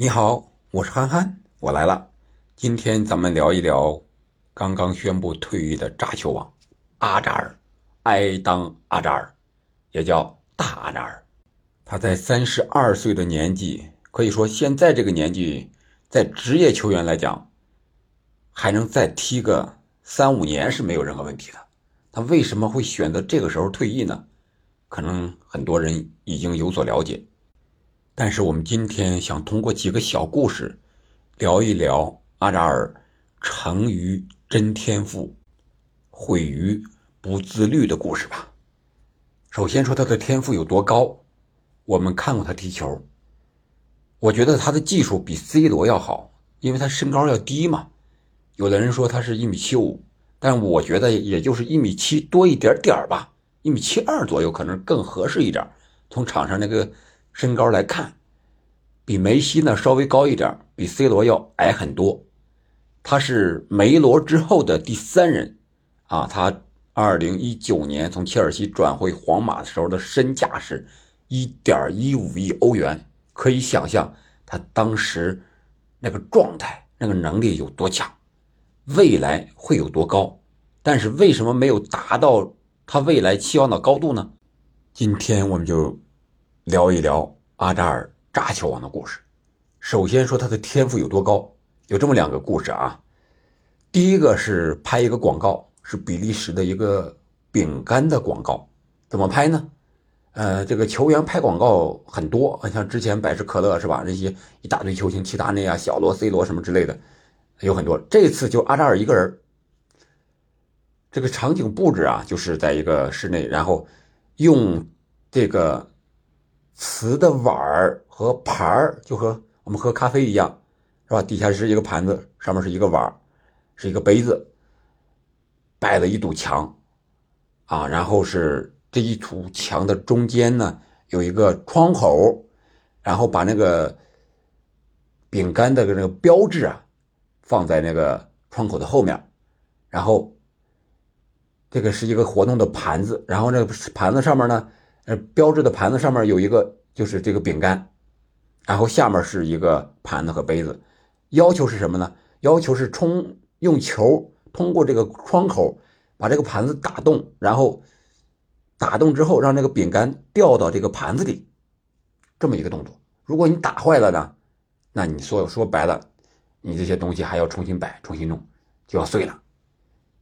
你好，我是憨憨，我来了。今天咱们聊一聊刚刚宣布退役的扎球王阿扎尔，埃当阿扎尔，也叫大阿扎尔。他在三十二岁的年纪，可以说现在这个年纪，在职业球员来讲，还能再踢个三五年是没有任何问题的。他为什么会选择这个时候退役呢？可能很多人已经有所了解。但是我们今天想通过几个小故事，聊一聊阿扎尔成于真天赋，毁于不自律的故事吧。首先说他的天赋有多高，我们看过他踢球，我觉得他的技术比 C 罗要好，因为他身高要低嘛。有的人说他是一米七五，但我觉得也就是一米七多一点点吧，一米七二左右可能更合适一点。从场上那个。身高来看，比梅西呢稍微高一点，比 C 罗要矮很多。他是梅罗之后的第三人，啊，他二零一九年从切尔西转回皇马的时候的身价是一点一五亿欧元，可以想象他当时那个状态、那个能力有多强，未来会有多高。但是为什么没有达到他未来期望的高度呢？今天我们就。聊一聊阿扎尔扎球王的故事。首先说他的天赋有多高，有这么两个故事啊。第一个是拍一个广告，是比利时的一个饼干的广告。怎么拍呢？呃，这个球员拍广告很多，像之前百事可乐是吧？这些一大堆球星，齐达内啊、小罗、C 罗什么之类的，有很多。这次就阿扎尔一个人。这个场景布置啊，就是在一个室内，然后用这个。瓷的碗儿和盘儿就和我们喝咖啡一样，是吧？底下是一个盘子，上面是一个碗儿，是一个杯子，摆了一堵墙，啊，然后是这一堵墙的中间呢有一个窗口，然后把那个饼干的那个标志啊放在那个窗口的后面，然后这个是一个活动的盘子，然后那个盘子上面呢。呃，标志的盘子上面有一个，就是这个饼干，然后下面是一个盘子和杯子。要求是什么呢？要求是冲用球通过这个窗口把这个盘子打洞，然后打洞之后让这个饼干掉到这个盘子里，这么一个动作。如果你打坏了呢，那你所有说白了，你这些东西还要重新摆、重新弄，就要碎了。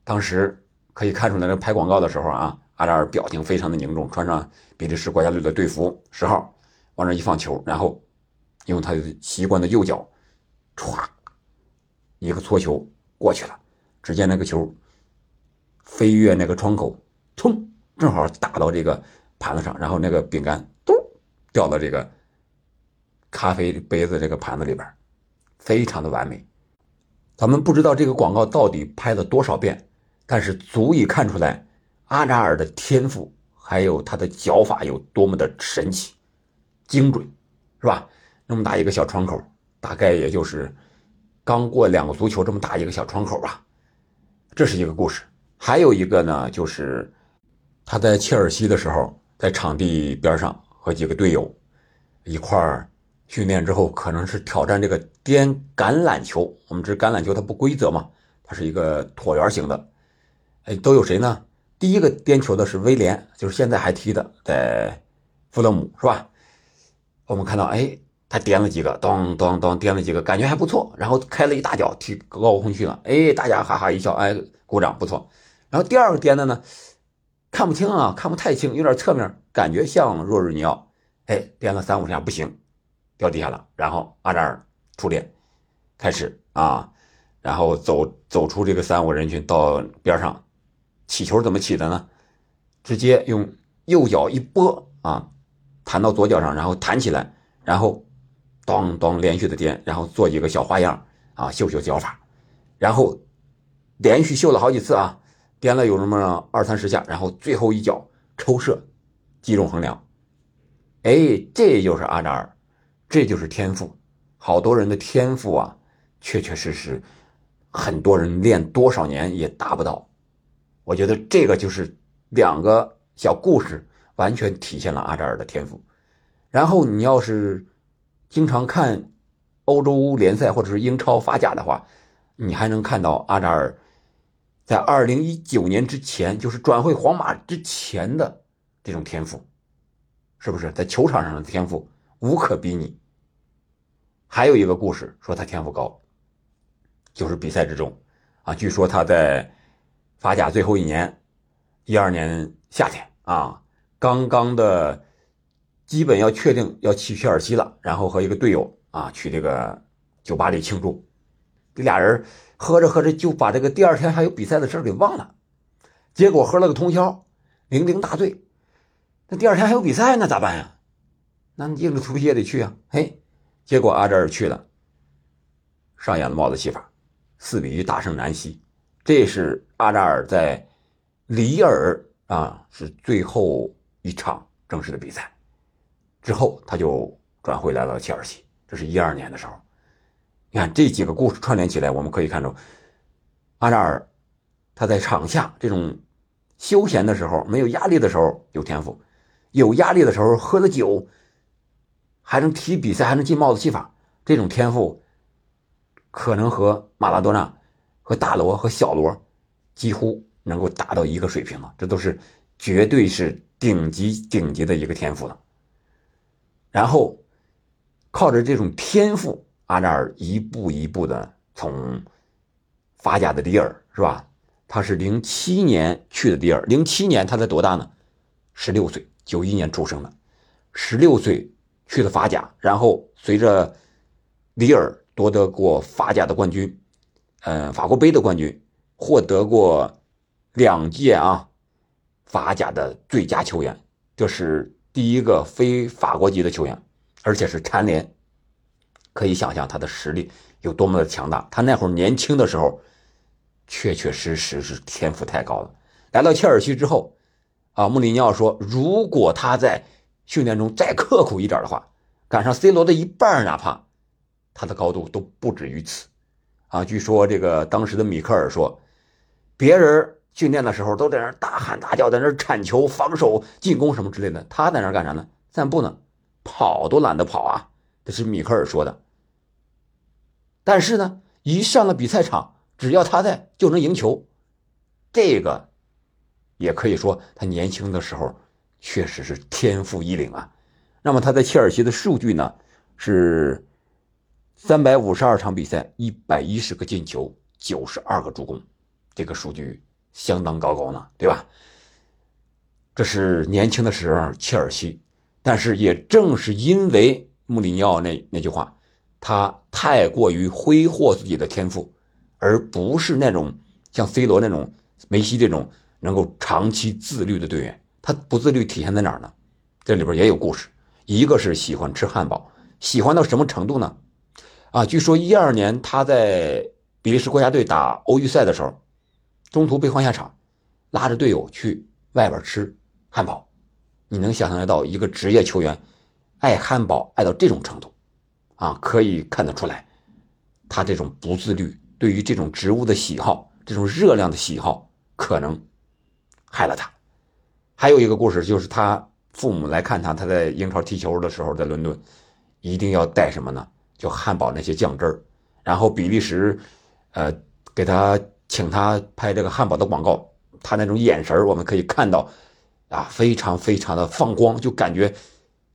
当时可以看出来，那拍广告的时候啊。阿扎尔表情非常的凝重，穿上比利时国家队的队服，十号，往那一放球，然后用他习惯的右脚，歘，一个搓球过去了。只见那个球飞越那个窗口，冲，正好打到这个盘子上，然后那个饼干咚掉到这个咖啡杯子这个盘子里边，非常的完美。咱们不知道这个广告到底拍了多少遍，但是足以看出来。阿扎尔的天赋，还有他的脚法有多么的神奇、精准，是吧？那么大一个小窗口，大概也就是刚过两个足球这么大一个小窗口吧。这是一个故事。还有一个呢，就是他在切尔西的时候，在场地边上和几个队友一块儿训练之后，可能是挑战这个颠橄榄球。我们知橄榄球它不规则嘛，它是一个椭圆形的。哎，都有谁呢？第一个颠球的是威廉，就是现在还踢的，在富勒姆是吧？我们看到，哎，他颠了几个，咚咚咚，颠了几个，感觉还不错。然后开了一大脚，踢高空去了，哎，大家哈哈一笑，哎，鼓掌，不错。然后第二个颠的呢，看不清啊，看不太清，有点侧面，感觉像若日尼奥，哎，颠了三五下不行，掉地下了。然后阿扎尔出列，开始啊，然后走走出这个三五人群到边上。起球怎么起的呢？直接用右脚一拨啊，弹到左脚上，然后弹起来，然后咚咚连续的颠，然后做几个小花样啊，秀秀脚法，然后连续秀了好几次啊，颠了有那么二三十下，然后最后一脚抽射，击中横梁。哎，这就是阿扎尔，这就是天赋。好多人的天赋啊，确确实实，很多人练多少年也达不到。我觉得这个就是两个小故事，完全体现了阿扎尔的天赋。然后你要是经常看欧洲联赛或者是英超法甲的话，你还能看到阿扎尔在二零一九年之前，就是转会皇马之前的这种天赋，是不是在球场上的天赋无可比拟？还有一个故事说他天赋高，就是比赛之中啊，据说他在法甲最后一年，一二年夏天啊，刚刚的基本要确定要去切尔西了，然后和一个队友啊去这个酒吧里庆祝，这俩人喝着喝着就把这个第二天还有比赛的事给忘了，结果喝了个通宵，酩酊大醉，那第二天还有比赛那，咋办呀？那硬着头皮也得去啊，嘿。结果阿扎尔去了，上演了帽子戏法，四比一大胜南希。这是阿扎尔在里尔啊，是最后一场正式的比赛。之后他就转回来了切尔西。这是一二年的时候。你看这几个故事串联起来，我们可以看出，阿扎尔他在场下这种休闲的时候、没有压力的时候有天赋，有压力的时候喝了酒。还能踢比赛，还能进帽子戏法，这种天赋可能和马拉多纳、和大罗、和小罗几乎能够达到一个水平了。这都是绝对是顶级顶级的一个天赋了。然后靠着这种天赋，阿扎尔一步一步的从法甲的里尔是吧？他是零七年去的里尔，零七年他才多大呢？十六岁，九一年出生的，十六岁。去的法甲，然后随着里尔夺得过法甲的冠军，呃，法国杯的冠军，获得过两届啊法甲的最佳球员，这是第一个非法国籍的球员，而且是蝉联，可以想象他的实力有多么的强大。他那会儿年轻的时候，确确实实是天赋太高了。来到切尔西之后，啊，穆里尼奥说，如果他在。训练中再刻苦一点的话，赶上 C 罗的一半，哪怕他的高度都不止于此。啊，据说这个当时的米克尔说，别人训练的时候都在那大喊大叫，在那铲球、防守、进攻什么之类的，他在那干啥呢？散步呢，跑都懒得跑啊。这是米克尔说的。但是呢，一上了比赛场，只要他在，就能赢球。这个也可以说他年轻的时候。确实是天赋异禀啊！那么他在切尔西的数据呢？是三百五十二场比赛，一百一十个进球，九十二个助攻，这个数据相当高高呢，对吧？这是年轻的时候切尔西，但是也正是因为穆里尼奥那那句话，他太过于挥霍自己的天赋，而不是那种像 C 罗那种、梅西这种能够长期自律的队员。他不自律体现在哪儿呢？这里边也有故事。一个是喜欢吃汉堡，喜欢到什么程度呢？啊，据说一二年他在比利时国家队打欧预赛的时候，中途被换下场，拉着队友去外边吃汉堡。你能想象得到一个职业球员爱汉堡爱到这种程度？啊，可以看得出来，他这种不自律，对于这种植物的喜好，这种热量的喜好，可能害了他。还有一个故事，就是他父母来看他，他在英超踢球的时候，在伦敦，一定要带什么呢？就汉堡那些酱汁儿。然后比利时，呃，给他请他拍这个汉堡的广告，他那种眼神我们可以看到，啊，非常非常的放光，就感觉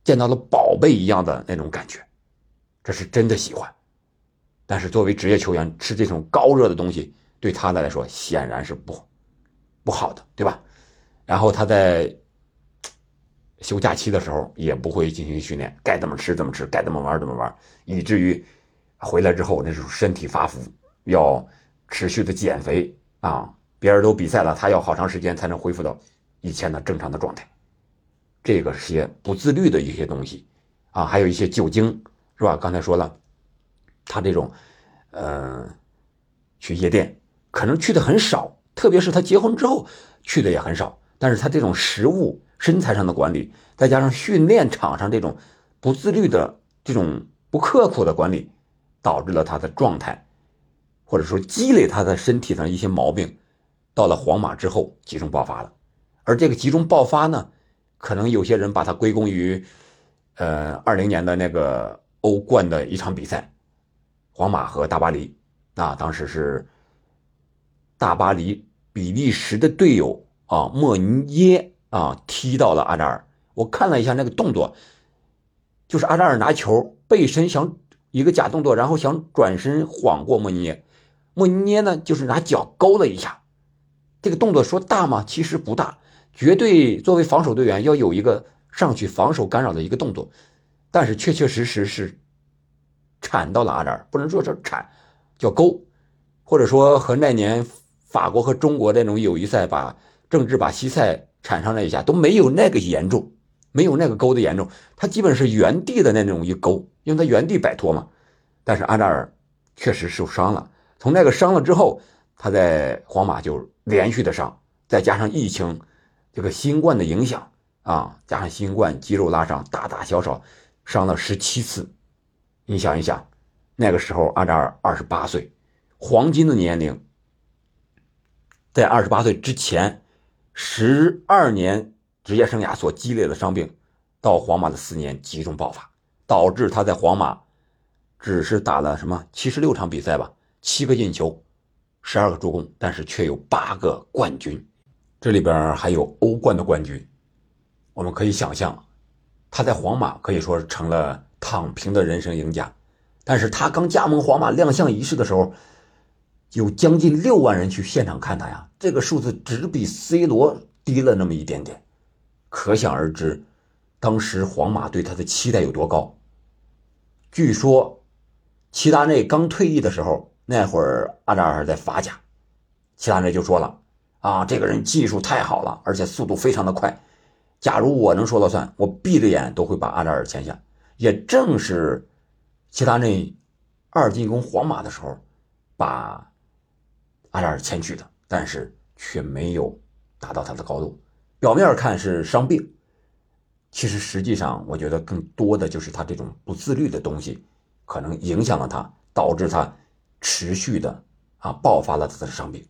见到了宝贝一样的那种感觉，这是真的喜欢。但是作为职业球员，吃这种高热的东西，对他来说显然是不不好的，对吧？然后他在休假期的时候也不会进行训练，该怎么吃怎么吃，该怎么玩怎么玩，以至于回来之后那时候身体发福，要持续的减肥啊！别人都比赛了，他要好长时间才能恢复到以前的正常的状态。这个是些不自律的一些东西啊，还有一些酒精，是吧？刚才说了，他这种呃去夜店可能去的很少，特别是他结婚之后去的也很少。但是他这种食物、身材上的管理，再加上训练场上这种不自律的、这种不刻苦的管理，导致了他的状态，或者说积累他的身体上一些毛病，到了皇马之后集中爆发了。而这个集中爆发呢，可能有些人把它归功于，呃，二零年的那个欧冠的一场比赛，皇马和大巴黎，啊，当时是大巴黎比利时的队友啊莫尼耶啊踢到了阿扎尔。我看了一下那个动作，就是阿扎尔拿球背身想一个假动作，然后想转身晃过莫尼耶，莫尼耶呢就是拿脚勾了一下。这个动作说大吗？其实不大，绝对作为防守队员要有一个上去防守干扰的一个动作，但是确确实实是铲到了阿扎尔，不能说是铲，叫勾，或者说和那年法国和中国那种友谊赛把郑智把西塞铲上那一下都没有那个严重。没有那个勾的严重，他基本是原地的那种一勾，因为他原地摆脱嘛。但是阿扎尔确实受伤了，从那个伤了之后，他在皇马就连续的伤，再加上疫情，这个新冠的影响啊，加上新冠肌肉拉伤，大大小小伤了十七次。你想一想，那个时候阿扎尔二十八岁，黄金的年龄，在二十八岁之前，十二年。职业生涯所积累的伤病，到皇马的四年集中爆发，导致他在皇马只是打了什么七十六场比赛吧，七个进球，十二个助攻，但是却有八个冠军，这里边还有欧冠的冠军。我们可以想象，他在皇马可以说是成了躺平的人生赢家。但是他刚加盟皇马亮相仪式的时候，有将近六万人去现场看他呀，这个数字只比 C 罗低了那么一点点。可想而知，当时皇马对他的期待有多高。据说，齐达内刚退役的时候，那会儿阿扎尔在法甲，齐达内就说了：“啊，这个人技术太好了，而且速度非常的快。假如我能说了算，我闭着眼都会把阿扎尔签下。”也正是齐达内二进攻皇马的时候，把阿扎尔签去的，但是却没有达到他的高度。表面看是伤病，其实实际上我觉得更多的就是他这种不自律的东西，可能影响了他，导致他持续的啊爆发了他的伤病，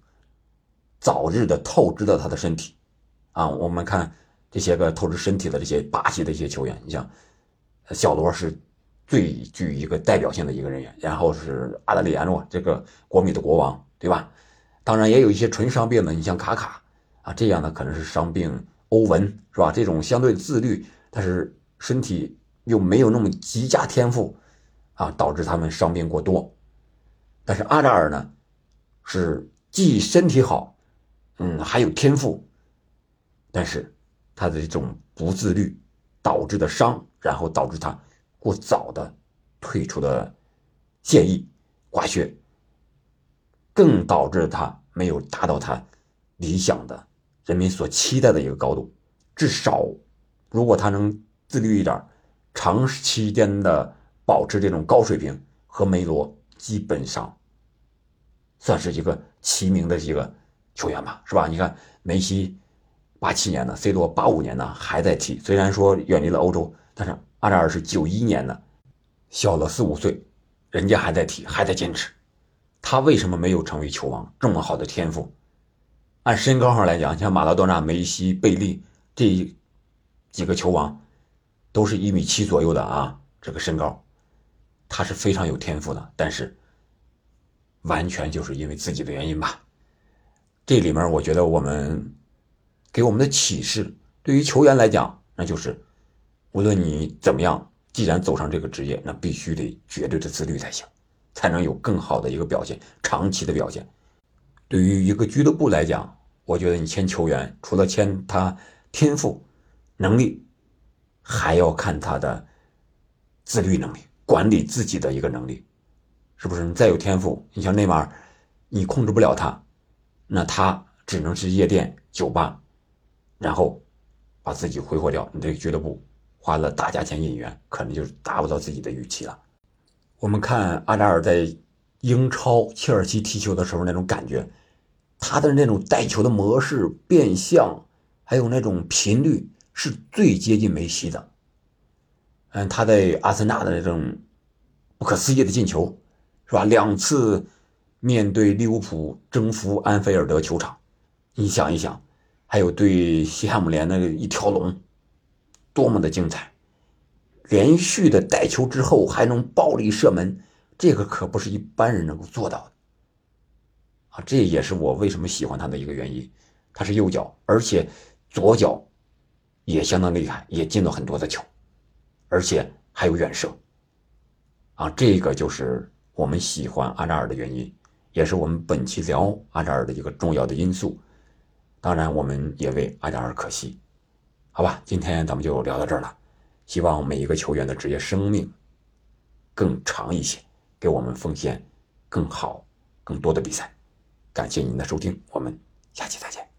早日的透支了他的身体，啊，我们看这些个透支身体的这些巴西的一些球员，你像小罗是最具一个代表性的一个人员，然后是阿德里安诺这个国米的国王，对吧？当然也有一些纯伤病的，你像卡卡。啊，这样呢可能是伤病，欧文是吧？这种相对自律，但是身体又没有那么极佳天赋，啊，导致他们伤病过多。但是阿扎尔呢，是既身体好，嗯，还有天赋，但是他的这种不自律导致的伤，然后导致他过早的退出的现役挂靴，更导致他没有达到他理想的。人民所期待的一个高度，至少，如果他能自律一点，长期间的保持这种高水平，和梅罗基本上算是一个齐名的一个球员吧，是吧？你看梅西八七年的，C 罗八五年的还在踢，虽然说远离了欧洲，但是阿扎尔是九一年的，小了四五岁，人家还在踢，还在坚持，他为什么没有成为球王？这么好的天赋？按身高上来讲，像马拉多纳、梅西、贝利这几个球王，都是一米七左右的啊。这个身高，他是非常有天赋的，但是完全就是因为自己的原因吧。这里面我觉得我们给我们的启示，对于球员来讲，那就是无论你怎么样，既然走上这个职业，那必须得绝对的自律才行，才能有更好的一个表现，长期的表现。对于一个俱乐部来讲，我觉得你签球员，除了签他天赋、能力，还要看他的自律能力、管理自己的一个能力，是不是？你再有天赋，你像内马尔，你控制不了他，那他只能是夜店、酒吧，然后把自己挥霍掉。你这个俱乐部花了大价钱引援，可能就达不到自己的预期了。我们看阿扎尔在英超切尔西踢球的时候那种感觉。他的那种带球的模式、变向，还有那种频率，是最接近梅西的。嗯，他在阿森纳的那种不可思议的进球，是吧？两次面对利物浦征服安菲尔德球场，你想一想，还有对西汉姆联那个一条龙，多么的精彩！连续的带球之后还能暴力射门，这个可不是一般人能够做到的啊！这也是我为什么喜欢他的一个原因。他是右脚，而且左脚也相当厉害，也进了很多的球，而且还有远射啊！这个就是我们喜欢阿扎尔的原因，也是我们本期聊阿扎尔的一个重要的因素。当然，我们也为阿扎尔可惜。好吧，今天咱们就聊到这儿了。希望每一个球员的职业生命更长一些，给我们奉献更好、更多的比赛。感谢您的收听，我们下期再见。